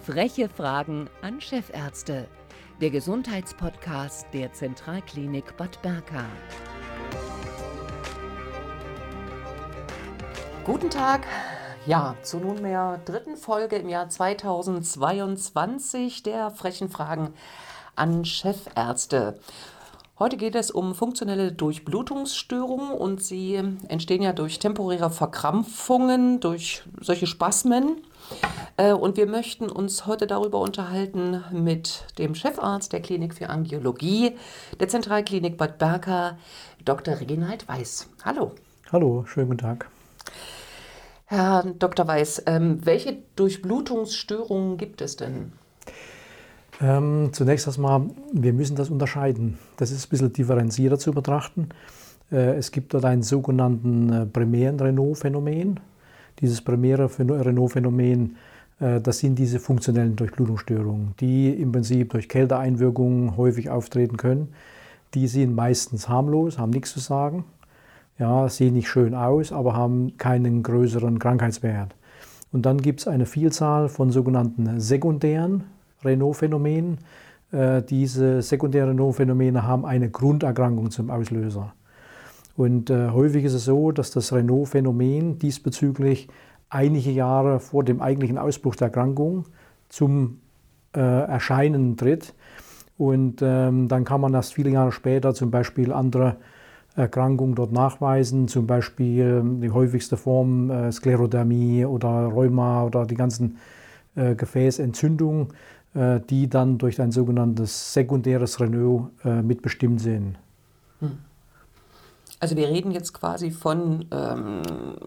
Freche Fragen an Chefärzte. Der Gesundheitspodcast der Zentralklinik Bad Berka. Guten Tag. Ja, zur nunmehr dritten Folge im Jahr 2022 der frechen Fragen an Chefärzte. Heute geht es um funktionelle Durchblutungsstörungen und sie entstehen ja durch temporäre Verkrampfungen, durch solche Spasmen. Äh, und wir möchten uns heute darüber unterhalten mit dem Chefarzt der Klinik für Angiologie der Zentralklinik Bad Berka, Dr. Reginald Weiß. Hallo. Hallo, schönen guten Tag. Herr Dr. Weiß, ähm, welche Durchblutungsstörungen gibt es denn? Ähm, zunächst erstmal, wir müssen das unterscheiden. Das ist ein bisschen differenzierter zu betrachten. Äh, es gibt dort einen sogenannten äh, primären Renault-Phänomen. Dieses primäre Renault-Phänomen, äh, das sind diese funktionellen Durchblutungsstörungen, die im Prinzip durch Kälteeinwirkungen häufig auftreten können. Die sind meistens harmlos, haben nichts zu sagen, ja, sehen nicht schön aus, aber haben keinen größeren Krankheitswert. Und dann gibt es eine Vielzahl von sogenannten sekundären Renault-Phänomenen. Äh, diese sekundären Renault-Phänomene haben eine Grunderkrankung zum Auslöser. Und äh, häufig ist es so, dass das Renault-Phänomen diesbezüglich einige Jahre vor dem eigentlichen Ausbruch der Erkrankung zum äh, Erscheinen tritt. Und ähm, dann kann man erst viele Jahre später zum Beispiel andere Erkrankungen dort nachweisen, zum Beispiel die häufigste Form äh, Sklerodermie oder Rheuma oder die ganzen äh, Gefäßentzündungen, die dann durch ein sogenanntes sekundäres Renault äh, mitbestimmt sind. Hm. Also wir reden jetzt quasi von, ähm,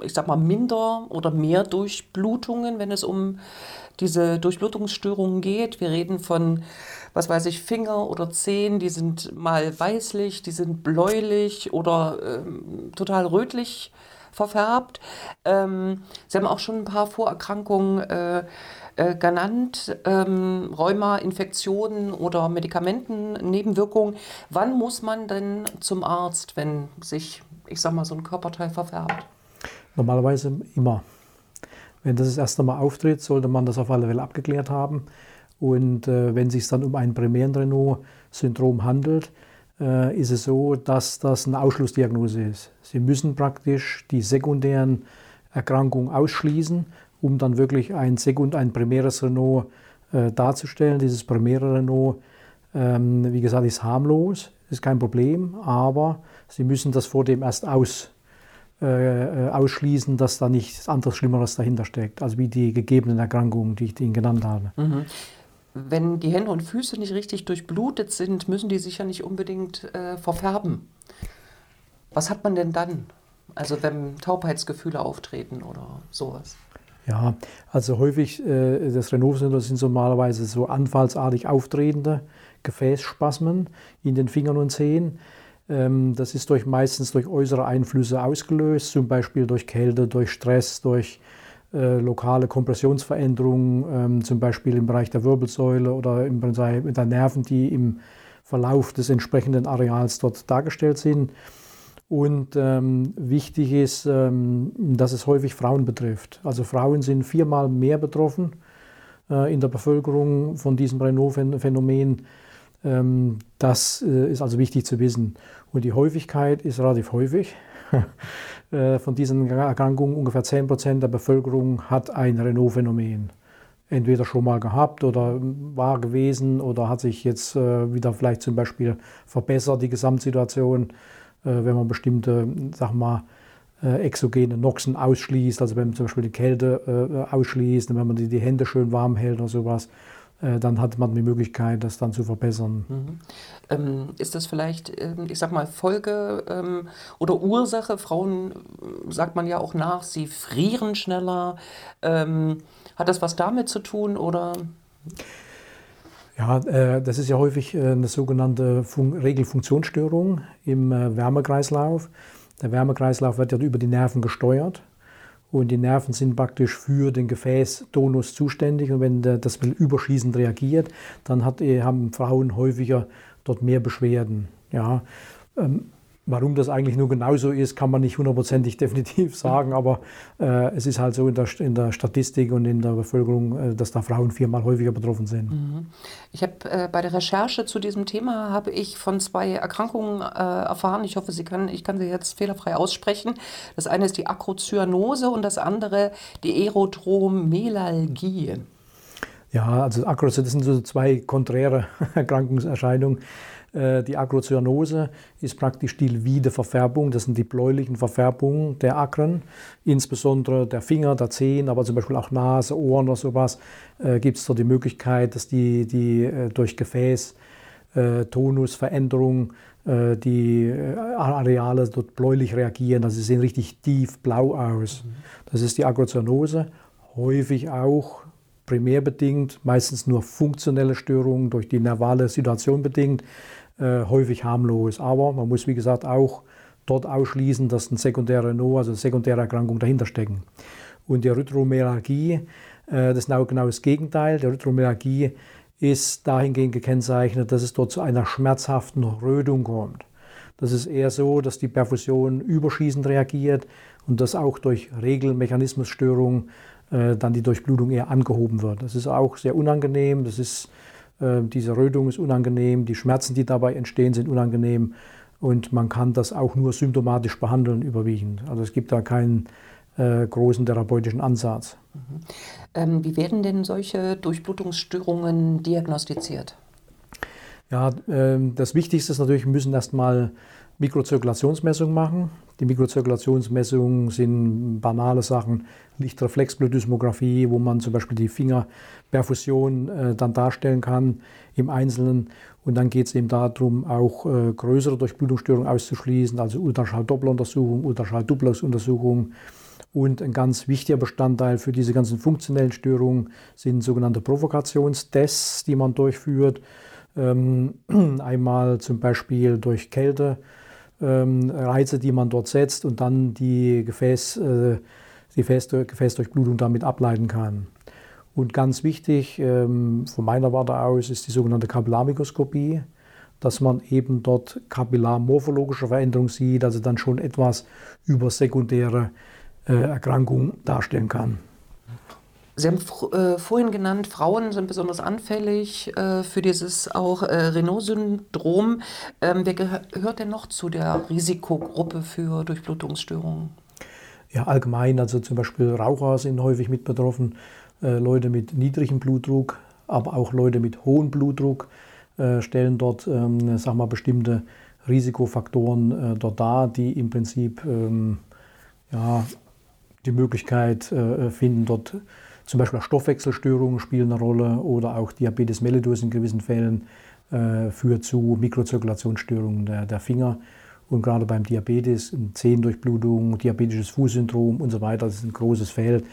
ich sag mal, minder oder mehr Durchblutungen, wenn es um diese Durchblutungsstörungen geht. Wir reden von, was weiß ich, Finger oder Zehen, die sind mal weißlich, die sind bläulich oder ähm, total rötlich verfärbt. Ähm, Sie haben auch schon ein paar Vorerkrankungen äh, äh, genannt, ähm, Rheuma, Infektionen oder Medikamentennebenwirkungen. Wann muss man denn zum Arzt, wenn sich, ich sag mal, so ein Körperteil verfärbt? Normalerweise immer. Wenn das das erste Mal auftritt, sollte man das auf alle Fälle abgeklärt haben. Und äh, wenn es sich dann um ein primären Renault-Syndrom handelt, ist es so, dass das eine Ausschlussdiagnose ist. Sie müssen praktisch die sekundären Erkrankungen ausschließen, um dann wirklich ein Sekund, ein primäres Renault äh, darzustellen. Dieses primäre Renault, ähm, wie gesagt, ist harmlos, ist kein Problem, aber Sie müssen das vor dem erst aus, äh, äh, ausschließen, dass da nichts anderes Schlimmeres dahinter steckt, also wie die gegebenen Erkrankungen, die ich Ihnen genannt habe. Mhm wenn die Hände und Füße nicht richtig durchblutet sind, müssen die sich ja nicht unbedingt äh, verfärben. Was hat man denn dann? Also wenn Taubheitsgefühle auftreten oder sowas? Ja, also häufig, äh, das Renault-Syndrom sind normalerweise so anfallsartig auftretende Gefäßspasmen in den Fingern und Zehen. Ähm, das ist durch, meistens durch äußere Einflüsse ausgelöst, zum Beispiel durch Kälte, durch Stress, durch äh, lokale Kompressionsveränderungen, ähm, zum Beispiel im Bereich der Wirbelsäule oder im mit den Nerven, die im Verlauf des entsprechenden Areals dort dargestellt sind. Und ähm, wichtig ist, ähm, dass es häufig Frauen betrifft. Also Frauen sind viermal mehr betroffen äh, in der Bevölkerung von diesem Renault-Phänomen. Ähm, das äh, ist also wichtig zu wissen. Und die Häufigkeit ist relativ häufig. Äh, von diesen Erkrankungen, ungefähr 10 Prozent der Bevölkerung hat ein Renault-Phänomen. Entweder schon mal gehabt oder war gewesen oder hat sich jetzt äh, wieder vielleicht zum Beispiel verbessert, die Gesamtsituation, äh, wenn man bestimmte, sag mal, exogene Noxen ausschließt, also wenn man zum Beispiel die Kälte ausschließt, wenn man die, Hände schön warm hält oder sowas, dann hat man die Möglichkeit, das dann zu verbessern. Mhm. Ähm, ist das vielleicht, ähm, ich sag mal, Folge ähm, oder Ursache? Frauen, äh, sagt man ja auch nach, sie frieren schneller. Ähm, hat das was damit zu tun oder? Ja, äh, das ist ja häufig äh, eine sogenannte Fun Regelfunktionsstörung im äh, Wärmekreislauf. Der Wärmekreislauf wird ja über die Nerven gesteuert. Und die Nerven sind praktisch für den Gefäßtonus zuständig. Und wenn das überschießend reagiert, dann hat, haben Frauen häufiger dort mehr Beschwerden. Ja, ähm, Warum das eigentlich nur genauso ist, kann man nicht hundertprozentig definitiv sagen, aber äh, es ist halt so in der, in der, Statistik und in der Bevölkerung, äh, dass da Frauen viermal häufiger betroffen sind. Mhm. Ich habe äh, bei der Recherche zu diesem Thema habe ich von zwei Erkrankungen äh, erfahren. Ich hoffe, Sie können, ich kann sie jetzt fehlerfrei aussprechen. Das eine ist die Akrozyanose und das andere die Erythromelalgie. Ja, also Akrozyanose, das sind so zwei konträre Erkrankungserscheinungen. Äh, die Agrozyanose ist praktisch die Wiederverfärbung, das sind die bläulichen Verfärbungen der Akren, insbesondere der Finger, der Zehen, aber zum Beispiel auch Nase, Ohren oder sowas, äh, gibt es da die Möglichkeit, dass die, die äh, durch Gefäß, Tonusveränderung, die Areale dort bläulich reagieren, also sie sehen richtig tief blau aus. Mhm. Das ist die Agrozyanose, häufig auch primär bedingt, meistens nur funktionelle Störungen durch die nervale Situation bedingt äh, häufig harmlos. Aber man muss, wie gesagt, auch dort ausschließen, dass ein sekundäre No, also eine sekundäre Erkrankung dahinter stecken. Und die Erythromelalgie, äh, das ist genau, genau das Gegenteil. Die Erythromelalgie ist dahingehend gekennzeichnet, dass es dort zu einer schmerzhaften Rötung kommt. Das ist eher so, dass die Perfusion überschießend reagiert und dass auch durch Regelmechanismusstörungen äh, dann die Durchblutung eher angehoben wird. Das ist auch sehr unangenehm. Das ist ähm, diese Rötung ist unangenehm, die Schmerzen, die dabei entstehen, sind unangenehm und man kann das auch nur symptomatisch behandeln überwiegend. Also es gibt da keinen äh, großen therapeutischen Ansatz. Mhm. Ähm, wie werden denn solche Durchblutungsstörungen diagnostiziert? Ja, äh, das Wichtigste ist natürlich, wir müssen erstmal Mikrozirkulationsmessungen machen. Die Mikrozirkulationsmessungen sind banale Sachen, Lichtreflexblutdysmographie, wo man zum Beispiel die Fingerperfusion äh, dann darstellen kann im Einzelnen. Und dann geht es eben darum, auch äh, größere Durchblutungsstörungen auszuschließen, also Ultraschall-Doppeluntersuchung, Ultraschall-Duplex-Untersuchung. Und ein ganz wichtiger Bestandteil für diese ganzen funktionellen Störungen sind sogenannte Provokationstests, die man durchführt. Ähm, einmal zum Beispiel durch Kälte Reize, die man dort setzt und dann die, Gefäß, äh, die Gefäßdurchblutung damit ableiten kann. Und ganz wichtig ähm, von meiner Warte aus ist die sogenannte Kapillarmikroskopie, dass man eben dort kapillarmorphologische Veränderungen sieht, also dann schon etwas über sekundäre äh, Erkrankungen darstellen kann. Sie haben äh, vorhin genannt, Frauen sind besonders anfällig äh, für dieses auch äh, Renault-Syndrom. Ähm, wer gehört denn noch zu der Risikogruppe für Durchblutungsstörungen? Ja, allgemein, also zum Beispiel Raucher sind häufig mit betroffen, äh, Leute mit niedrigem Blutdruck, aber auch Leute mit hohem Blutdruck äh, stellen dort, ähm, sag mal, bestimmte Risikofaktoren äh, dort dar, die im Prinzip ähm, ja, die Möglichkeit finden, dort zum Beispiel auch Stoffwechselstörungen spielen eine Rolle oder auch Diabetes mellitus in gewissen Fällen äh, führt zu Mikrozirkulationsstörungen der, der Finger. Und gerade beim Diabetes, Zehendurchblutung, diabetisches Fußsyndrom und so weiter, das ist ein großes Feld.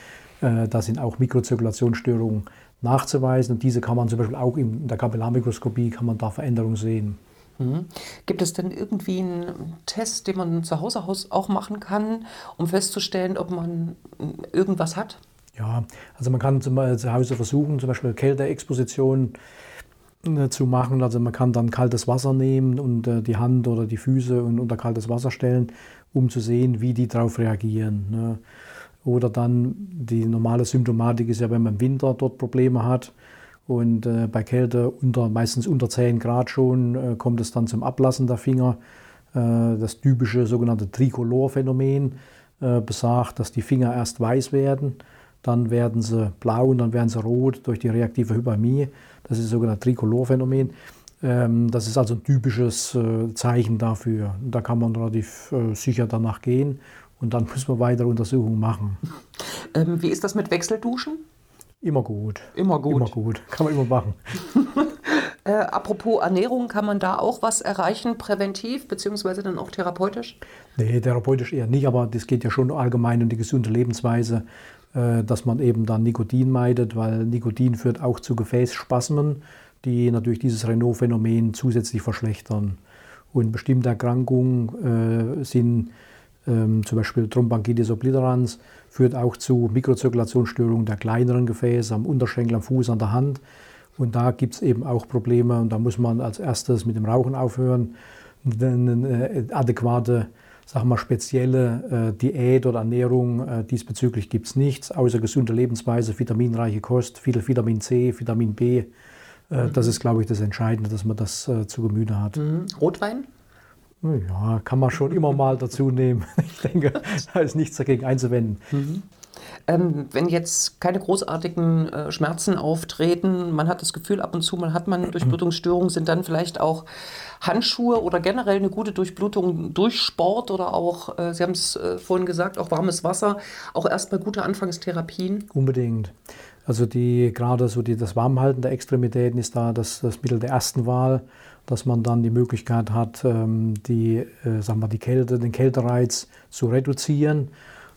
Äh, da sind auch Mikrozirkulationsstörungen nachzuweisen. Und diese kann man zum Beispiel auch in der Kapillarmikroskopie kann man da Veränderungen sehen. Mhm. Gibt es denn irgendwie einen Test, den man zu Hause auch machen kann, um festzustellen, ob man irgendwas hat? Ja, also man kann zu Hause versuchen, zum Beispiel Kälteexposition äh, zu machen. Also man kann dann kaltes Wasser nehmen und äh, die Hand oder die Füße unter kaltes Wasser stellen, um zu sehen, wie die darauf reagieren. Ne? Oder dann die normale Symptomatik ist ja, wenn man im Winter dort Probleme hat und äh, bei Kälte unter, meistens unter 10 Grad schon kommt es dann zum Ablassen der Finger. das typische sogenannte Tricolor-Phänomen besagt, dass die Finger erst weiß werden dann werden sie blau und dann werden sie rot durch die reaktive Hypermie. Das ist das sogenannte Tricolor-Phänomen. Ähm, das ist also ein typisches äh, Zeichen dafür. Da kann man relativ äh, sicher danach gehen und dann muss man weitere Untersuchungen machen. Ähm, wie ist das mit Wechselduschen? Immer gut. Immer gut. Immer gut. Kann man immer machen. äh, apropos Ernährung, kann man da auch was erreichen, präventiv, beziehungsweise dann auch therapeutisch? Nee, therapeutisch eher nicht, aber das geht ja schon allgemein um die gesunde Lebensweise. Äh, dass man eben dann Nikotin meidet, weil Nikotin führt auch zu Gefäßspasmen, die natürlich dieses Renault-Phänomen zusätzlich verschlechtern. Und bestimmte Erkrankungen äh, sind ähm, zum Beispiel Thromboangitis obliterans, führt auch zu Mikrozirkulationsstörungen der kleineren Gefäße am Unterschenkel, am Fuß, an der Hand. Und da gibt es eben auch Probleme und da muss man als erstes mit dem Rauchen aufhören. eine adäquate, sagen wir spezielle äh, Diät oder Ernährung äh, diesbezüglich gibt es nichts, außer gesunde Lebensweise, vitaminreiche Kost, viel Vitamin C, Vitamin B. Äh, mhm. Das ist, glaube ich, das Entscheidende, dass man das äh, zu Gemüte hat. Mhm. Rotwein? Ja, kann man schon immer mal dazu nehmen. Ich denke, da ist nichts dagegen einzuwenden. Mhm. Ähm, wenn jetzt keine großartigen äh, Schmerzen auftreten, man hat das Gefühl, ab und zu mal hat man Durchblutungsstörungen, sind dann vielleicht auch Handschuhe oder generell eine gute Durchblutung durch Sport oder auch, äh, Sie haben es äh, vorhin gesagt, auch warmes Wasser, auch erstmal gute Anfangstherapien? Unbedingt. Also die gerade so die, das Warmhalten der Extremitäten ist da das, das Mittel der ersten Wahl, dass man dann die Möglichkeit hat, ähm, die, äh, sagen wir, die Kälte, den Kältereiz zu reduzieren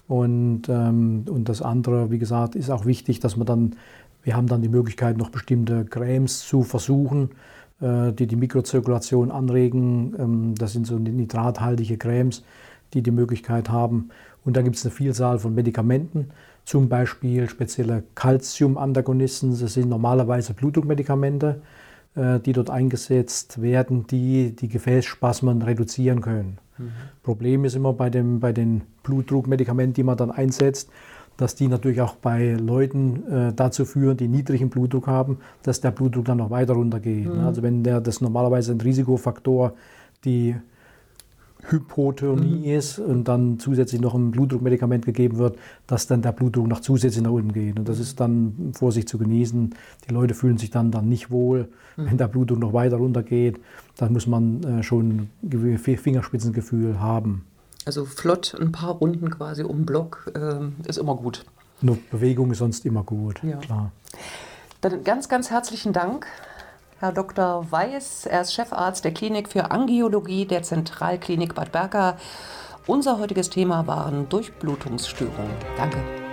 und, ähm, und das andere, wie gesagt, ist auch wichtig, dass man dann, wir haben dann die Möglichkeit, noch bestimmte Cremes zu versuchen, äh, die die Mikrozirkulation anregen. Ähm, das sind so nitrathaltige Cremes, die die Möglichkeit haben. Und da gibt es eine Vielzahl von Medikamenten, zum Beispiel spezielle Calcium-Antagonisten. Das sind normalerweise Blutdruckmedikamente, äh, die dort eingesetzt werden, die die Gefäßspasmen reduzieren können. Mhm. Problem ist immer bei, dem, bei den Blutdruckmedikamenten, die man dann einsetzt, dass die natürlich auch bei Leuten äh, dazu führen, die niedrigen Blutdruck haben, dass der Blutdruck dann noch weiter runtergeht. Mhm. Also wenn der das normalerweise ein Risikofaktor, die Hypotonie mhm. ist und dann zusätzlich noch ein Blutdruckmedikament gegeben wird, dass dann der Blutdruck noch zusätzlich nach unten geht. Und das ist dann Vorsicht zu genießen. Die Leute fühlen sich dann, dann nicht wohl, mhm. wenn der Blutdruck noch weiter runter geht. Da muss man äh, schon ein Fingerspitzengefühl haben. Also flott ein paar Runden quasi um den Block äh, ist immer gut. Nur Bewegung ist sonst immer gut, ja. klar. Dann ganz, ganz herzlichen Dank Herr Dr. Weiß. Er ist Chefarzt der Klinik für Angiologie der Zentralklinik Bad Berka. Unser heutiges Thema waren Durchblutungsstörungen. Danke.